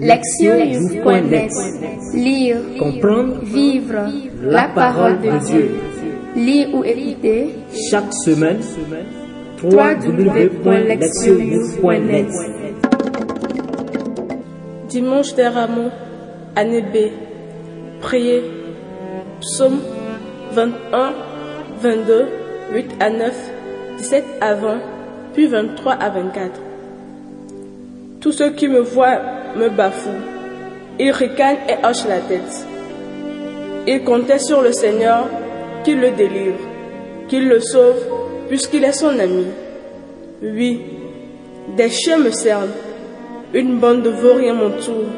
Lectionnews.net Lire, Comprendre, vivre la parole de Dieu. Lire ou écouter chaque semaine, www.lectionnews.net Dimanche des rameaux, année B. Priez. Psaume 21, 22, 8 à 9, 17 à 20, puis 23 à 24. Tous ceux qui me voient me bafouent. Ils ricanent et hochent la tête. Ils comptaient sur le Seigneur qu'il le délivre, qu'il le sauve, puisqu'il est son ami. Oui, des chiens me cernent, une bande de vauriens m'entoure.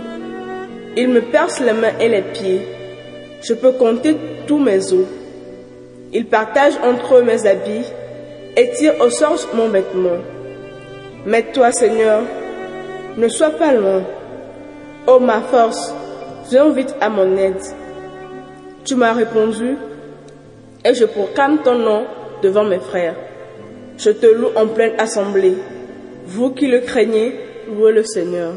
Ils me percent les mains et les pieds. Je peux compter tous mes os. Ils partagent entre eux mes habits et tirent au sort mon vêtement. Mais toi, Seigneur, ne sois pas loin. Ô ma force, viens vite à mon aide. Tu m'as répondu et je proclame ton nom devant mes frères. Je te loue en pleine assemblée. Vous qui le craignez, louez le Seigneur.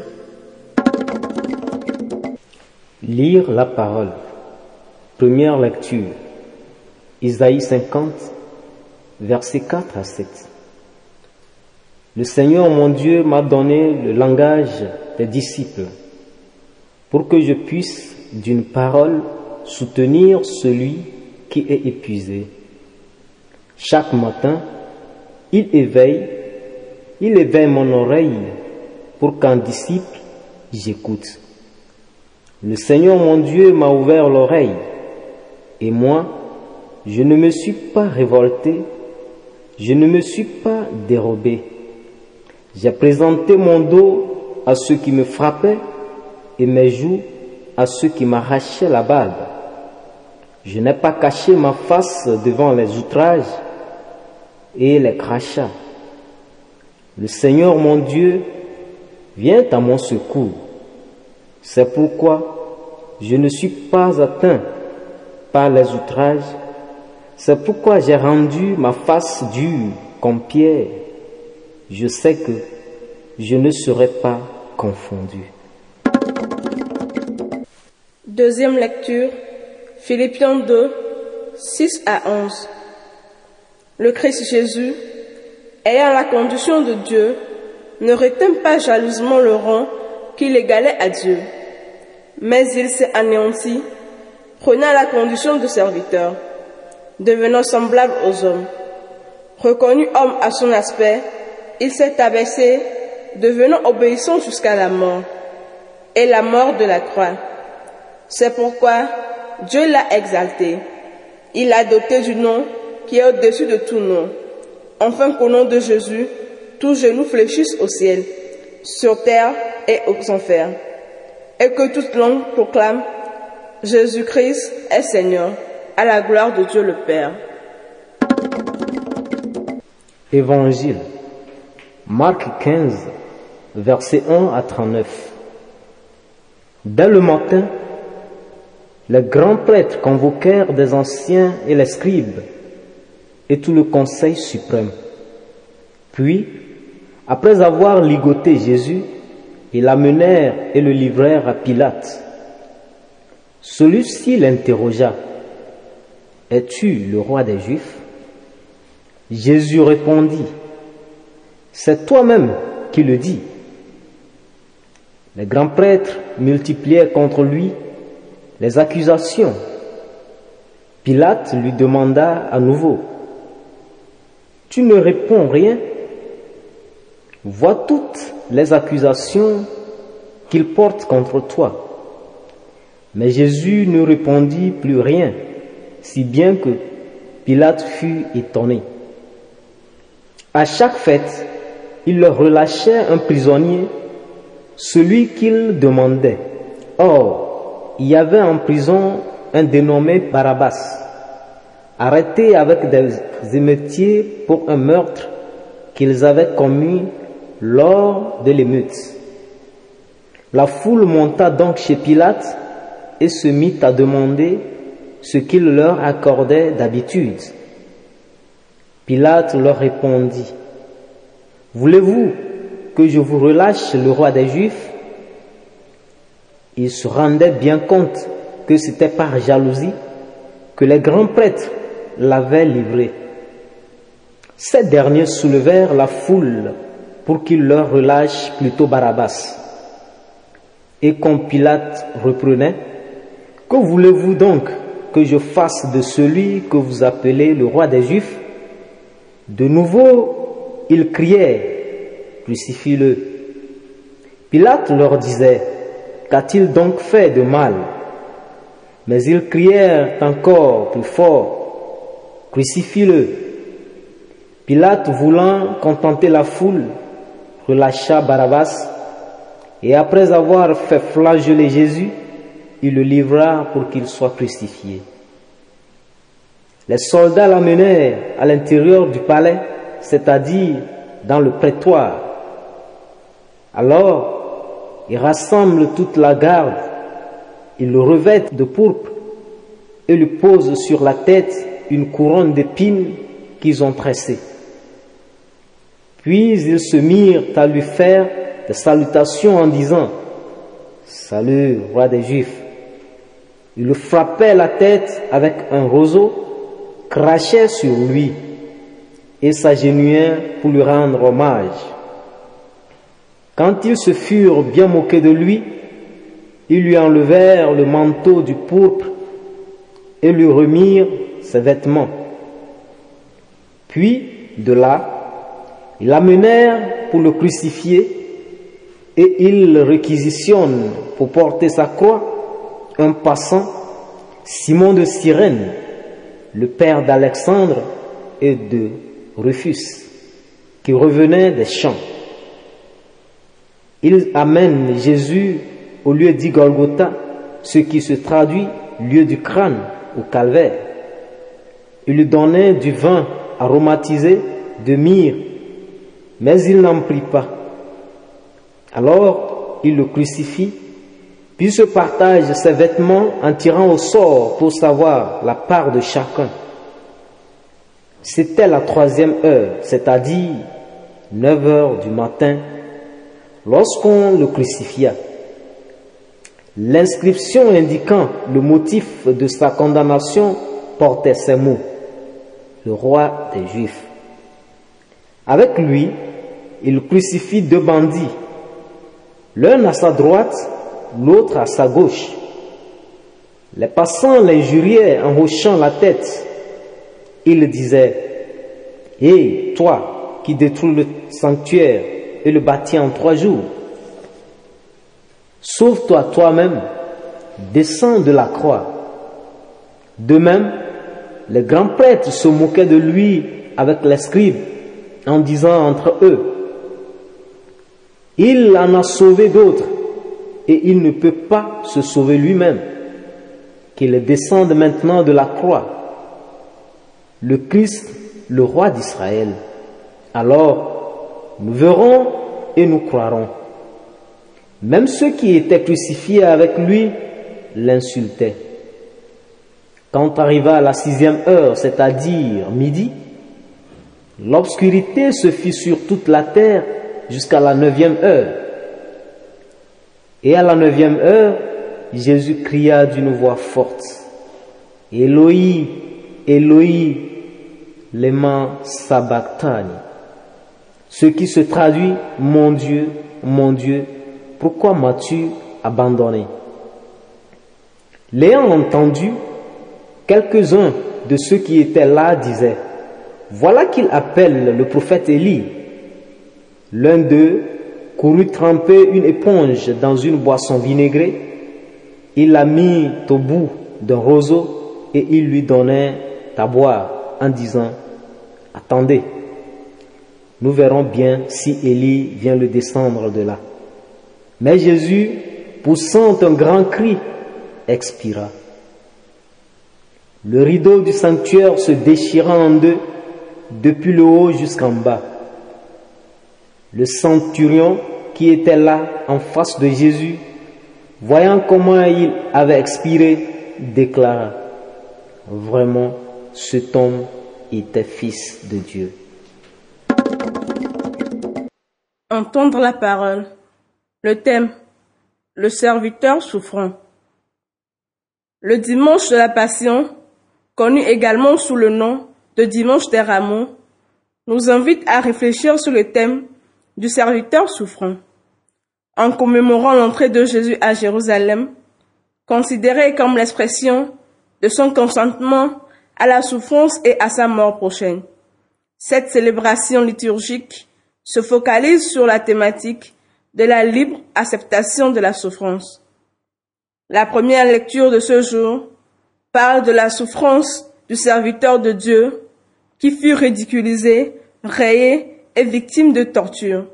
Lire la parole. Première lecture. Isaïe 50, versets 4 à 7. Le Seigneur mon Dieu m'a donné le langage des disciples pour que je puisse d'une parole soutenir celui qui est épuisé. Chaque matin, il éveille, il éveille mon oreille pour qu'un disciple j'écoute. Le Seigneur mon Dieu m'a ouvert l'oreille et moi, je ne me suis pas révolté, je ne me suis pas dérobé. J'ai présenté mon dos à ceux qui me frappaient et mes joues à ceux qui m'arrachaient la barbe. Je n'ai pas caché ma face devant les outrages et les crachats. Le Seigneur mon Dieu vient à mon secours. C'est pourquoi je ne suis pas atteint par les outrages. C'est pourquoi j'ai rendu ma face dure comme pierre. Je sais que je ne serai pas confondu. Deuxième lecture, Philippiens 2, 6 à 11. Le Christ Jésus, ayant la condition de Dieu, ne retint pas jalousement le rang qu'il égalait à Dieu, mais il s'est anéanti, prenant la condition de serviteur, devenant semblable aux hommes. Reconnu homme à son aspect, il s'est abaissé, devenant obéissant jusqu'à la mort, et la mort de la croix. C'est pourquoi Dieu l'a exalté. Il l'a doté du nom qui est au-dessus de tout nom, afin qu'au nom de Jésus, tous genoux fléchissent au ciel, sur terre et aux enfers, et que toute langue proclame Jésus-Christ est Seigneur, à la gloire de Dieu le Père. Évangile. Marc 15, versets 1 à 39. Dès le matin, les grands prêtres convoquèrent des anciens et les scribes et tout le conseil suprême. Puis, après avoir ligoté Jésus, ils l'amenèrent et le livrèrent à Pilate. Celui-ci l'interrogea. Es-tu le roi des Juifs? Jésus répondit, C'est toi-même qui le dis. Les grands prêtres multiplièrent contre lui les accusations. Pilate lui demanda à nouveau, Tu ne réponds rien Vois toutes les accusations qu'il porte contre toi. Mais Jésus ne répondit plus rien, si bien que Pilate fut étonné. À chaque fête, il leur relâchait un prisonnier, celui qu'il demandait. Or, il y avait en prison un dénommé Barabbas, arrêté avec des émeutiers pour un meurtre qu'ils avaient commis lors de l'émeute. La foule monta donc chez Pilate et se mit à demander ce qu'il leur accordait d'habitude. Pilate leur répondit, Voulez-vous que je vous relâche le roi des Juifs? Il se rendait bien compte que c'était par jalousie que les grands prêtres l'avaient livré. Ces derniers soulevèrent la foule pour qu'il leur relâche plutôt Barabbas. Et quand Pilate reprenait, Que voulez-vous donc que je fasse de celui que vous appelez le roi des Juifs? De nouveau, ils criaient, Crucifie-le. Pilate leur disait, Qu'a-t-il donc fait de mal Mais ils crièrent encore plus fort, Crucifie-le. Pilate, voulant contenter la foule, relâcha Barabbas, et après avoir fait flageller Jésus, il le livra pour qu'il soit crucifié. Les soldats l'amenèrent à l'intérieur du palais, c'est-à-dire dans le prétoire. Alors, ils rassemblent toute la garde, ils le revêtent de pourpre et lui posent sur la tête une couronne d'épines qu'ils ont tressée. Puis ils se mirent à lui faire des salutations en disant Salut, roi des Juifs. Ils le frappaient la tête avec un roseau, crachaient sur lui et s'agenouillaient pour lui rendre hommage. Quand ils se furent bien moqués de lui, ils lui enlevèrent le manteau du pourpre et lui remirent ses vêtements. Puis, de là, ils l'amenèrent pour le crucifier et ils réquisitionnent pour porter sa croix un passant, Simon de Cyrène, le père d'Alexandre et de Rufus, qui revenait des champs. Ils amènent Jésus au lieu dit Golgotha, ce qui se traduit lieu du crâne au calvaire. Ils lui donnaient du vin aromatisé de myrrhe mais il n'en prit pas. Alors il le crucifie, puis se partage ses vêtements en tirant au sort pour savoir la part de chacun. C'était la troisième heure, c'est-à-dire 9 heures du matin, lorsqu'on le crucifia. L'inscription indiquant le motif de sa condamnation portait ces mots, le roi des Juifs. Avec lui, il crucifie deux bandits, l'un à sa droite, l'autre à sa gauche. Les passants l'injuriaient en hochant la tête. Ils disaient, Hé, toi qui détruis le sanctuaire et le bâtis en trois jours, sauve-toi toi-même, descends de la croix. De même, les grands prêtres se moquaient de lui avec les scribes en disant entre eux, il en a sauvé d'autres et il ne peut pas se sauver lui-même. Qu'il descende maintenant de la croix, le Christ, le roi d'Israël. Alors, nous verrons et nous croirons. Même ceux qui étaient crucifiés avec lui l'insultaient. Quand arriva la sixième heure, c'est-à-dire midi, L'obscurité se fit sur toute la terre jusqu'à la neuvième heure. Et à la neuvième heure, Jésus cria d'une voix forte, Eloi, Eloi, lema sabachthani, ce qui se traduit, mon Dieu, mon Dieu, pourquoi m'as-tu abandonné? L'ayant entendu, quelques-uns de ceux qui étaient là disaient, voilà qu'il appelle le prophète Élie. L'un d'eux courut tremper une éponge dans une boisson vinaigrée. Il la mit au bout d'un roseau et il lui donnait à boire en disant, attendez, nous verrons bien si Élie vient le descendre de là. Mais Jésus, poussant un grand cri, expira. Le rideau du sanctuaire se déchira en deux depuis le haut jusqu'en bas. Le centurion qui était là en face de Jésus, voyant comment il avait expiré, déclara, vraiment, cet homme était fils de Dieu. Entendre la parole. Le thème. le serviteur souffrant. Le dimanche de la Passion, connu également sous le nom de dimanche des rameaux, nous invite à réfléchir sur le thème du serviteur souffrant. En commémorant l'entrée de Jésus à Jérusalem, considéré comme l'expression de son consentement à la souffrance et à sa mort prochaine. Cette célébration liturgique se focalise sur la thématique de la libre acceptation de la souffrance. La première lecture de ce jour parle de la souffrance du serviteur de Dieu qui fut ridiculisé, rayé et victime de torture.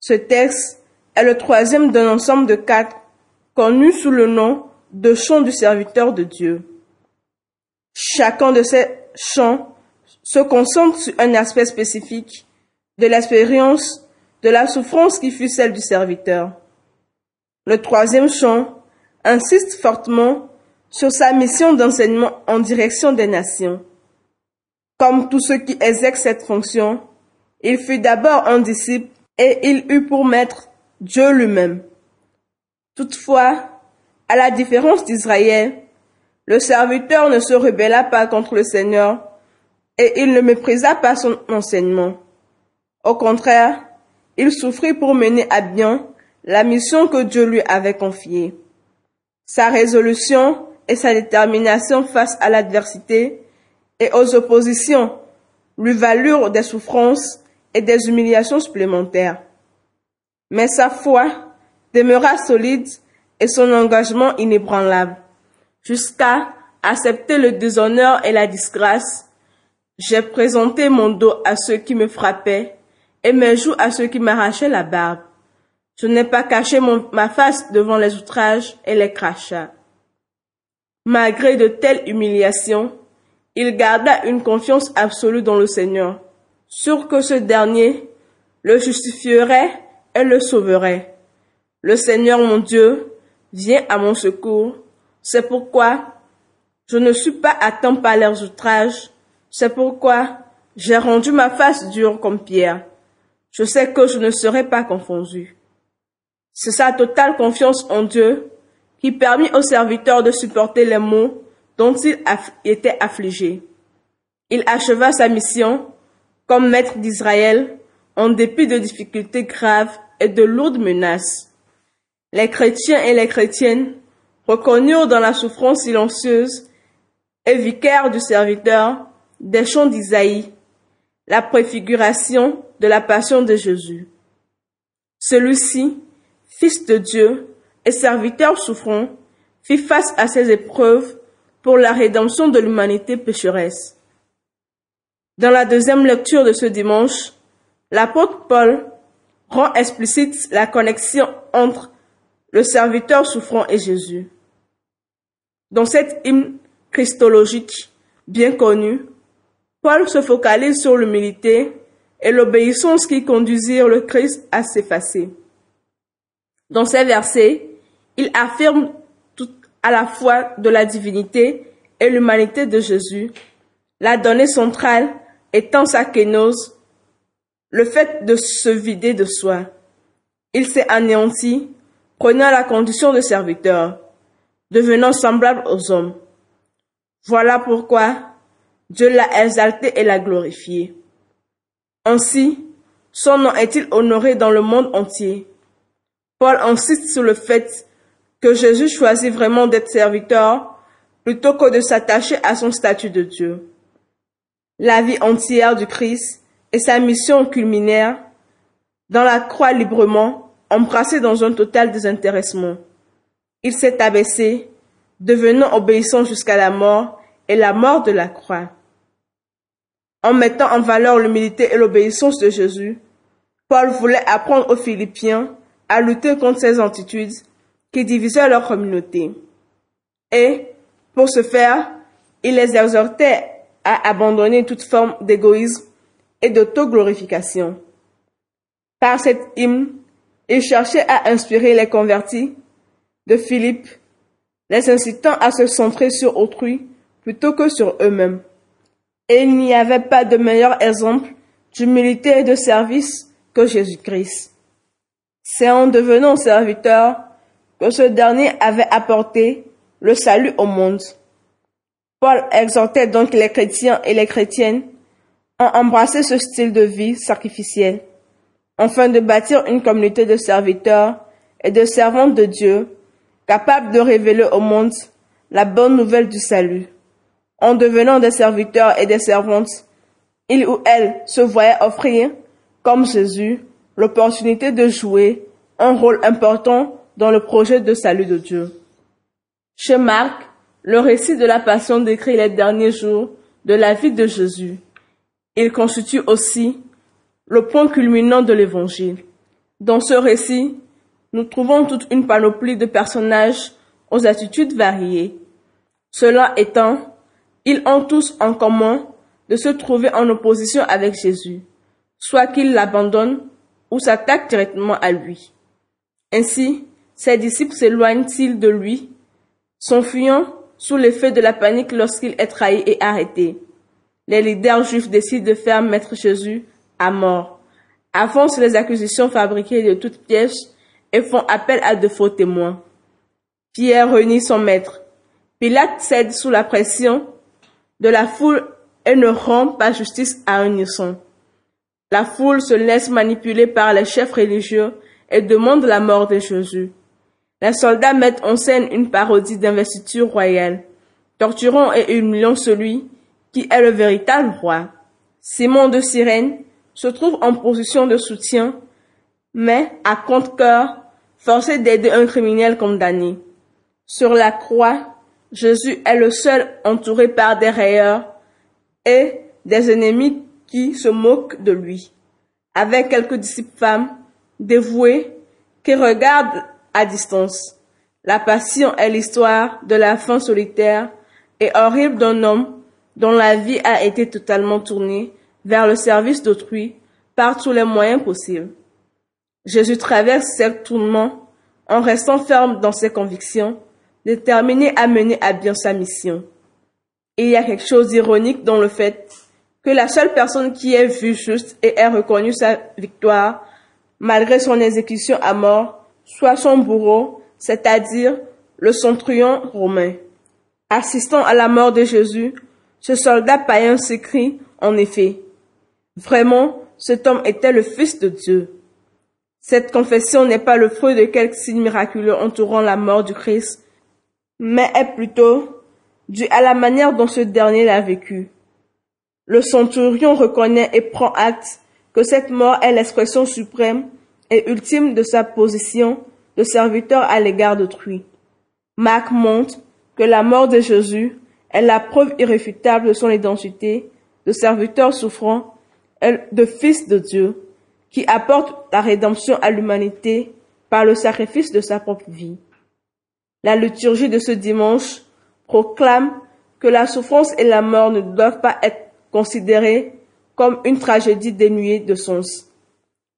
Ce texte est le troisième d'un ensemble de quatre connus sous le nom de chants du serviteur de Dieu. Chacun de ces chants se concentre sur un aspect spécifique de l'expérience de la souffrance qui fut celle du serviteur. Le troisième chant insiste fortement sur sa mission d'enseignement en direction des nations. Comme tous ceux qui exercent cette fonction, il fut d'abord un disciple et il eut pour maître Dieu lui-même. Toutefois, à la différence d'Israël, le serviteur ne se rebella pas contre le Seigneur et il ne méprisa pas son enseignement. Au contraire, il souffrit pour mener à bien la mission que Dieu lui avait confiée. Sa résolution et sa détermination face à l'adversité et aux oppositions lui valurent des souffrances et des humiliations supplémentaires. Mais sa foi demeura solide et son engagement inébranlable, jusqu'à accepter le déshonneur et la disgrâce. J'ai présenté mon dos à ceux qui me frappaient et mes joues à ceux qui m'arrachaient la barbe. Je n'ai pas caché ma face devant les outrages et les crachats. Malgré de telles humiliations, il garda une confiance absolue dans le Seigneur, sûr que ce dernier le justifierait et le sauverait. Le Seigneur mon Dieu vient à mon secours. C'est pourquoi je ne suis pas atteint par leurs outrages. C'est pourquoi j'ai rendu ma face dure comme pierre. Je sais que je ne serai pas confondu. C'est sa totale confiance en Dieu qui permit au serviteur de supporter les maux dont il était affligé. Il acheva sa mission comme maître d'Israël en dépit de difficultés graves et de lourdes menaces. Les chrétiens et les chrétiennes reconnurent dans la souffrance silencieuse et vicaire du serviteur des chants d'Isaïe, la préfiguration de la passion de Jésus. Celui-ci, fils de Dieu et serviteur souffrant, fit face à ces épreuves pour la rédemption de l'humanité pécheresse. Dans la deuxième lecture de ce dimanche, l'apôtre Paul rend explicite la connexion entre le serviteur souffrant et Jésus. Dans cette hymne christologique bien connu, Paul se focalise sur l'humilité et l'obéissance qui conduisirent le Christ à s'effacer. Dans ces versets, il affirme tout à la fois de la divinité et l'humanité de Jésus, la donnée centrale étant sa kénose, le fait de se vider de soi. Il s'est anéanti, prenant la condition de serviteur, devenant semblable aux hommes. Voilà pourquoi Dieu l'a exalté et l'a glorifié. Ainsi, son nom est-il honoré dans le monde entier. Paul insiste sur le fait que Jésus choisit vraiment d'être serviteur plutôt que de s'attacher à son statut de Dieu. La vie entière du Christ et sa mission culminaire dans la croix librement, embrassé dans un total désintéressement. Il s'est abaissé, devenant obéissant jusqu'à la mort et la mort de la croix. En mettant en valeur l'humilité et l'obéissance de Jésus, Paul voulait apprendre aux Philippiens à lutter contre ces attitudes qui divisaient leur communauté. Et, pour ce faire, il les exhortait à abandonner toute forme d'égoïsme et d'autoglorification. Par cette hymne, il cherchait à inspirer les convertis de Philippe, les incitant à se centrer sur autrui plutôt que sur eux-mêmes. Et il n'y avait pas de meilleur exemple d'humilité et de service que Jésus-Christ. C'est en devenant serviteur que ce dernier avait apporté le salut au monde. Paul exhortait donc les chrétiens et les chrétiennes à embrasser ce style de vie sacrificiel, afin de bâtir une communauté de serviteurs et de servantes de Dieu, capables de révéler au monde la bonne nouvelle du salut. En devenant des serviteurs et des servantes, il ou elle se voyait offrir, comme Jésus, l'opportunité de jouer un rôle important dans le projet de salut de Dieu. Chez Marc, le récit de la passion décrit les derniers jours de la vie de Jésus. Il constitue aussi le point culminant de l'évangile. Dans ce récit, nous trouvons toute une panoplie de personnages aux attitudes variées. Cela étant, ils ont tous en commun de se trouver en opposition avec Jésus, soit qu'ils l'abandonnent ou s'attaquent directement à lui. Ainsi, ses disciples s'éloignent-ils de lui, s'enfuyant sous l'effet de la panique lorsqu'il est trahi et arrêté? Les leaders juifs décident de faire mettre Jésus à mort, avancent les accusations fabriquées de toutes pièces et font appel à de faux témoins. Pierre réunit son maître. Pilate cède sous la pression de la foule et ne rend pas justice à un innocent. La foule se laisse manipuler par les chefs religieux et demande la mort de Jésus. Les soldats mettent en scène une parodie d'investiture royale, torturant et humiliant celui qui est le véritable roi. Simon de Cyrène se trouve en position de soutien, mais à compte-cœur, forcé d'aider un criminel condamné. Sur la croix, Jésus est le seul entouré par des rayeurs et des ennemis qui se moquent de lui, avec quelques disciples femmes dévouées qui regardent à distance. La passion est l'histoire de la fin solitaire et horrible d'un homme dont la vie a été totalement tournée vers le service d'autrui par tous les moyens possibles. Jésus traverse ces tournements en restant ferme dans ses convictions, déterminé à mener à bien sa mission. il y a quelque chose d'ironique dans le fait que la seule personne qui ait vu juste et ait reconnu sa victoire, malgré son exécution à mort, soit son bourreau, c'est-à-dire le centurion romain. Assistant à la mort de Jésus, ce soldat païen s'écrie en effet, Vraiment, cet homme était le Fils de Dieu. Cette confession n'est pas le fruit de quelques signes miraculeux entourant la mort du Christ, mais est plutôt due à la manière dont ce dernier l'a vécu. Le centurion reconnaît et prend acte que cette mort est l'expression suprême et ultime de sa position de serviteur à l'égard d'autrui. Marc montre que la mort de Jésus est la preuve irréfutable de son identité de serviteur souffrant et de fils de Dieu qui apporte la rédemption à l'humanité par le sacrifice de sa propre vie. La liturgie de ce dimanche proclame que la souffrance et la mort ne doivent pas être considérées comme une tragédie dénuée de sens.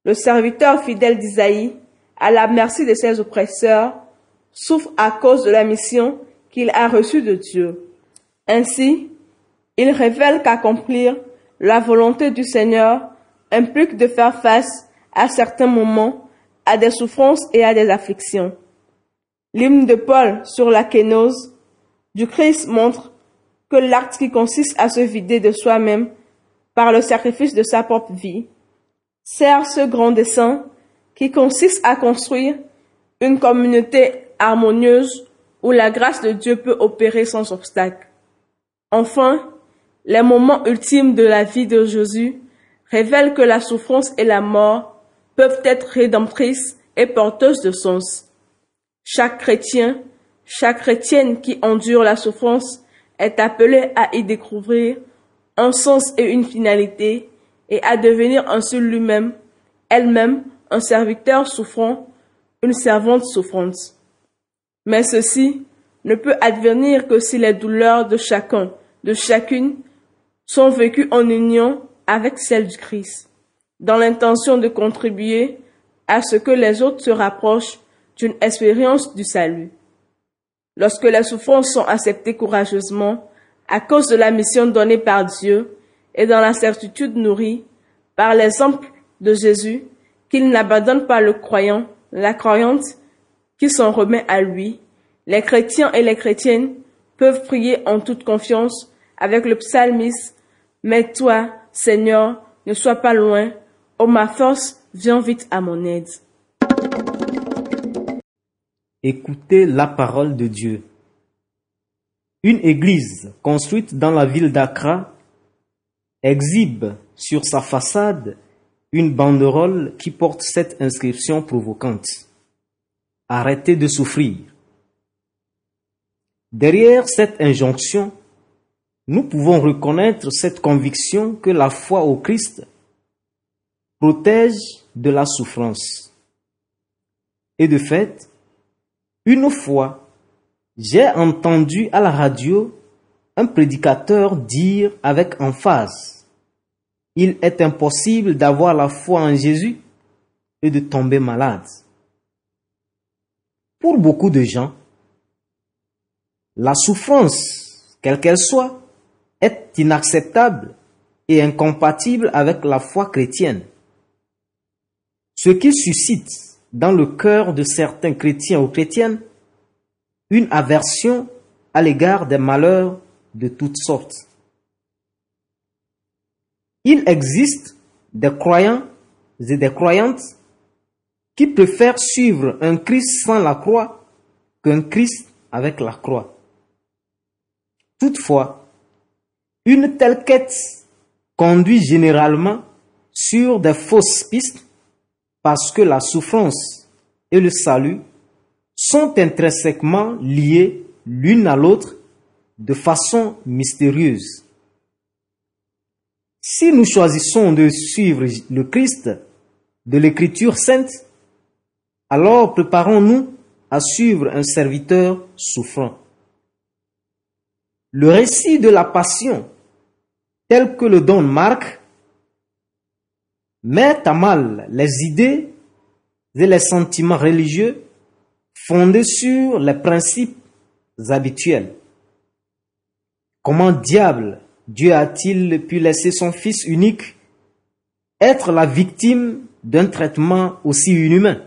Le serviteur fidèle d'Isaïe, à la merci de ses oppresseurs, souffre à cause de la mission qu'il a reçue de Dieu. Ainsi, il révèle qu'accomplir la volonté du Seigneur implique de faire face à certains moments à des souffrances et à des afflictions. L'hymne de Paul sur la kénose du Christ montre que l'acte qui consiste à se vider de soi-même par le sacrifice de sa propre vie sert ce grand dessein qui consiste à construire une communauté harmonieuse où la grâce de Dieu peut opérer sans obstacle. Enfin, les moments ultimes de la vie de Jésus révèle que la souffrance et la mort peuvent être rédemptrices et porteuses de sens. Chaque chrétien, chaque chrétienne qui endure la souffrance est appelé à y découvrir un sens et une finalité et à devenir ainsi lui-même, elle-même, un serviteur souffrant, une servante souffrante. Mais ceci ne peut advenir que si les douleurs de chacun, de chacune, sont vécues en union avec celle du Christ, dans l'intention de contribuer à ce que les autres se rapprochent d'une expérience du salut. Lorsque les souffrances sont acceptées courageusement à cause de la mission donnée par Dieu et dans la certitude nourrie par l'exemple de Jésus qu'il n'abandonne pas le croyant, la croyante, qui s'en remet à lui, les chrétiens et les chrétiennes peuvent prier en toute confiance avec le psalmiste Mais toi, Seigneur, ne sois pas loin, oh ma force, viens vite à mon aide. Écoutez la parole de Dieu. Une église construite dans la ville d'Accra exhibe sur sa façade une banderole qui porte cette inscription provocante. Arrêtez de souffrir. Derrière cette injonction, nous pouvons reconnaître cette conviction que la foi au Christ protège de la souffrance. Et de fait, une fois, j'ai entendu à la radio un prédicateur dire avec emphase, il est impossible d'avoir la foi en Jésus et de tomber malade. Pour beaucoup de gens, la souffrance, quelle qu'elle soit, est inacceptable et incompatible avec la foi chrétienne. Ce qui suscite dans le cœur de certains chrétiens ou chrétiennes une aversion à l'égard des malheurs de toutes sortes. Il existe des croyants et des croyantes qui préfèrent suivre un Christ sans la croix qu'un Christ avec la croix. Toutefois, une telle quête conduit généralement sur des fausses pistes parce que la souffrance et le salut sont intrinsèquement liés l'une à l'autre de façon mystérieuse. Si nous choisissons de suivre le Christ de l'Écriture sainte, alors préparons-nous à suivre un serviteur souffrant. Le récit de la passion, tel que le donne Marc, met à mal les idées et les sentiments religieux fondés sur les principes habituels. Comment diable Dieu a-t-il pu laisser son Fils unique être la victime d'un traitement aussi inhumain?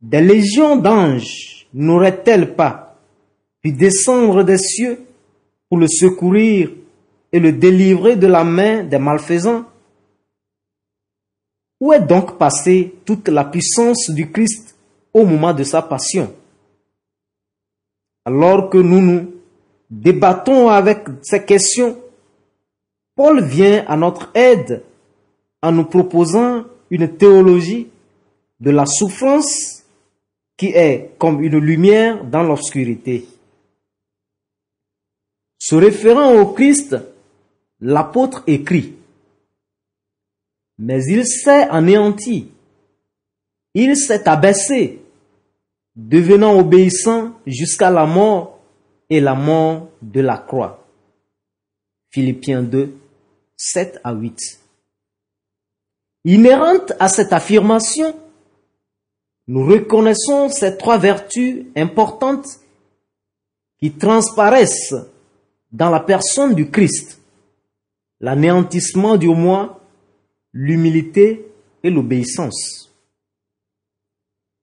Des légions d'anges n'auraient-elles pas pu descendre des cieux pour le secourir et le délivrer de la main des malfaisants Où est donc passée toute la puissance du Christ au moment de sa passion? Alors que nous nous débattons avec ces questions, Paul vient à notre aide en nous proposant une théologie de la souffrance qui est comme une lumière dans l'obscurité. Se référant au Christ, l'apôtre écrit, mais il s'est anéanti, il s'est abaissé, devenant obéissant jusqu'à la mort et la mort de la croix. Philippiens 2, 7 à 8. Inhérente à cette affirmation, nous reconnaissons ces trois vertus importantes qui transparaissent dans la personne du Christ. L'anéantissement du moi, l'humilité et l'obéissance.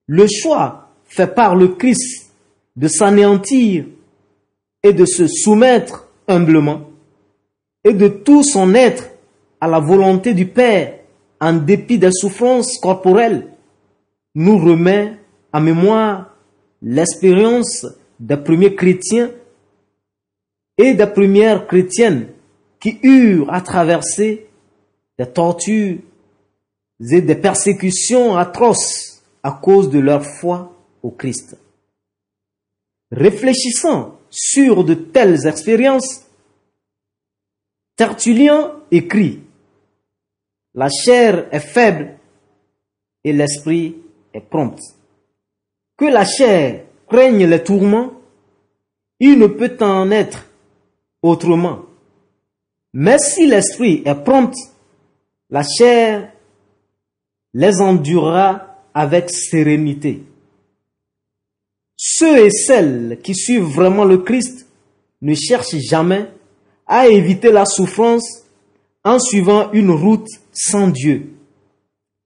Le choix fait par le Christ de s'anéantir et de se soumettre humblement et de tout son être à la volonté du Père en dépit des souffrances corporelles, nous remet à mémoire l'expérience des premiers chrétiens et des premières chrétiennes qui eurent à traverser des tortures et des persécutions atroces à cause de leur foi au Christ. Réfléchissant sur de telles expériences, Tertullien écrit, La chair est faible et l'esprit est prompt. Que la chair craigne les tourments, il ne peut en être autrement. Mais si l'esprit est prompt, la chair les endurera avec sérénité. Ceux et celles qui suivent vraiment le Christ ne cherchent jamais à éviter la souffrance en suivant une route sans Dieu.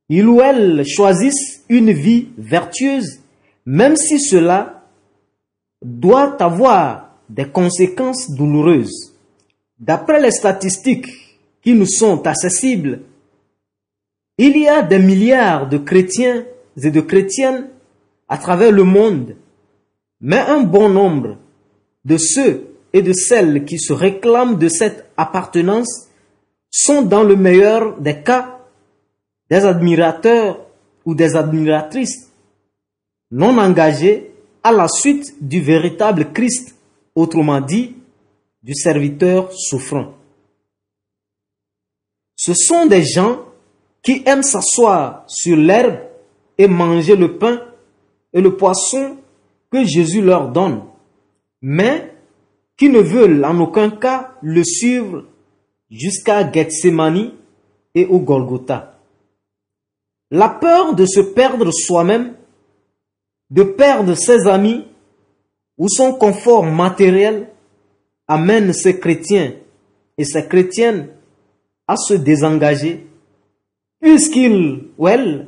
il ou elle choisisse une vie vertueuse, même si cela doit avoir des conséquences douloureuses. D'après les statistiques qui nous sont accessibles, il y a des milliards de chrétiens et de chrétiennes à travers le monde, mais un bon nombre de ceux et de celles qui se réclament de cette appartenance sont dans le meilleur des cas des admirateurs ou des admiratrices non engagés à la suite du véritable Christ, autrement dit, du serviteur souffrant. Ce sont des gens qui aiment s'asseoir sur l'herbe et manger le pain et le poisson que Jésus leur donne, mais qui ne veulent en aucun cas le suivre jusqu'à Gethsemane et au Golgotha. La peur de se perdre soi-même, de perdre ses amis ou son confort matériel amène ces chrétiens et ces chrétiennes à se désengager, puisqu'ils ou elles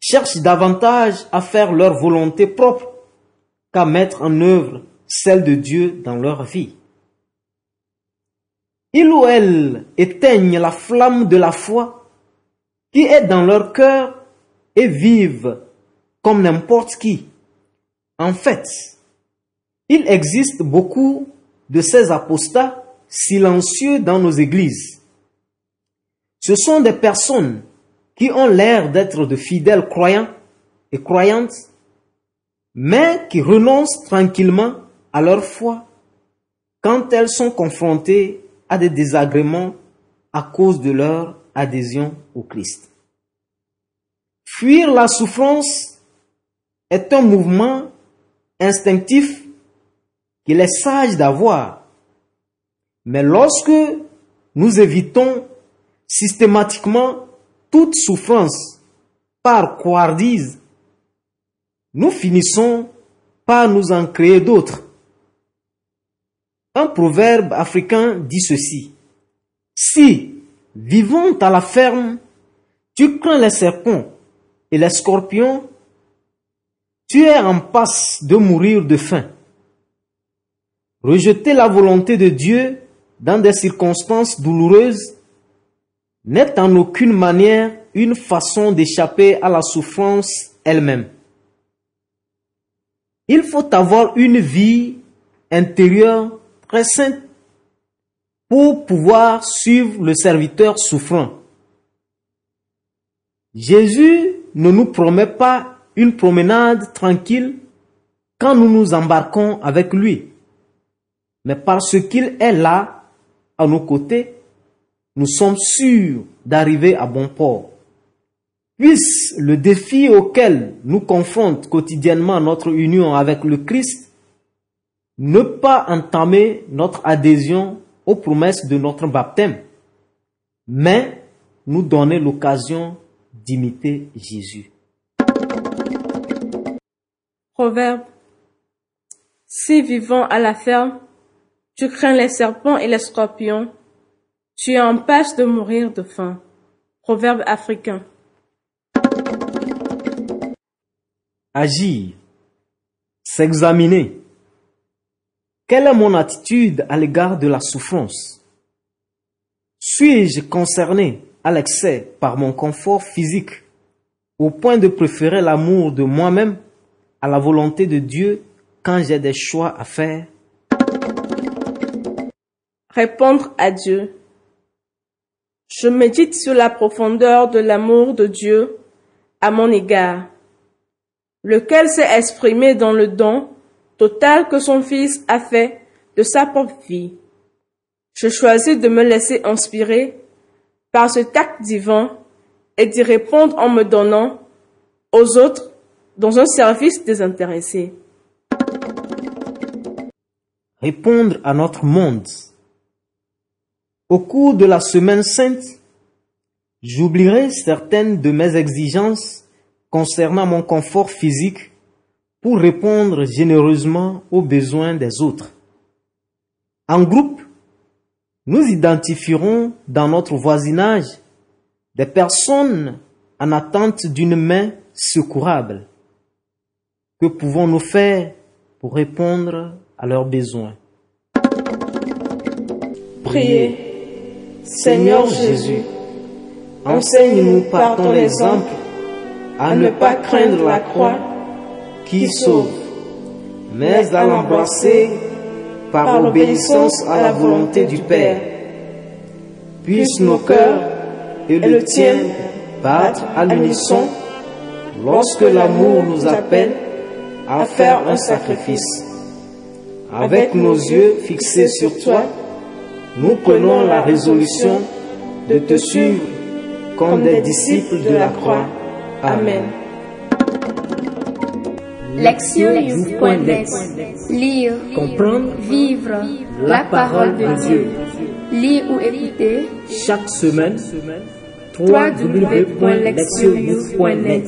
cherchent davantage à faire leur volonté propre qu'à mettre en œuvre celle de Dieu dans leur vie. Ils ou elles éteignent la flamme de la foi qui est dans leur cœur et vivent comme n'importe qui. En fait, il existe beaucoup de ces apostats silencieux dans nos églises. Ce sont des personnes qui ont l'air d'être de fidèles croyants et croyantes, mais qui renoncent tranquillement à leur foi quand elles sont confrontées à des désagréments à cause de leur adhésion au Christ. Fuir la souffrance est un mouvement instinctif qu'il est sage d'avoir. Mais lorsque nous évitons systématiquement toute souffrance par couardise, nous finissons par nous en créer d'autres. Un proverbe africain dit ceci. Si, vivant à la ferme, tu crains les serpents et les scorpions, tu es en passe de mourir de faim. Rejeter la volonté de Dieu dans des circonstances douloureuses n'est en aucune manière une façon d'échapper à la souffrance elle-même. Il faut avoir une vie intérieure très sainte pour pouvoir suivre le serviteur souffrant. Jésus ne nous promet pas une promenade tranquille quand nous nous embarquons avec lui, mais parce qu'il est là, à nos côtés, nous sommes sûrs d'arriver à bon port. Puisse le défi auquel nous confronte quotidiennement notre union avec le Christ ne pas entamer notre adhésion aux promesses de notre baptême, mais nous donner l'occasion d'imiter Jésus. Proverbe. Si vivant à la ferme, tu crains les serpents et les scorpions, tu es en passe de mourir de faim. Proverbe africain. Agir, s'examiner. Quelle est mon attitude à l'égard de la souffrance? Suis-je concerné à l'excès par mon confort physique au point de préférer l'amour de moi-même à la volonté de Dieu quand j'ai des choix à faire? Répondre à Dieu. Je médite sur la profondeur de l'amour de Dieu à mon égard, lequel s'est exprimé dans le don total que son Fils a fait de sa propre vie. Je choisis de me laisser inspirer par ce tact divin et d'y répondre en me donnant aux autres dans un service désintéressé. Répondre à notre monde. Au cours de la semaine sainte, j'oublierai certaines de mes exigences concernant mon confort physique pour répondre généreusement aux besoins des autres. En groupe, nous identifierons dans notre voisinage des personnes en attente d'une main secourable. Que pouvons-nous faire pour répondre à leurs besoins? Priez. Seigneur Jésus, enseigne-nous par ton exemple à ne pas craindre la croix qui sauve, mais à l'embrasser par l'obéissance à la volonté du Père. Puissent nos cœurs et le tien battre à l'unisson lorsque l'amour nous appelle à faire un sacrifice. Avec nos yeux fixés sur toi, nous prenons la résolution de te suivre comme des disciples de la croix. Amen. Lectionnews.net Lire, Comprendre, vivre. la parole de Dieu. Lire ou écouter. Chaque semaine www.lectionnews.net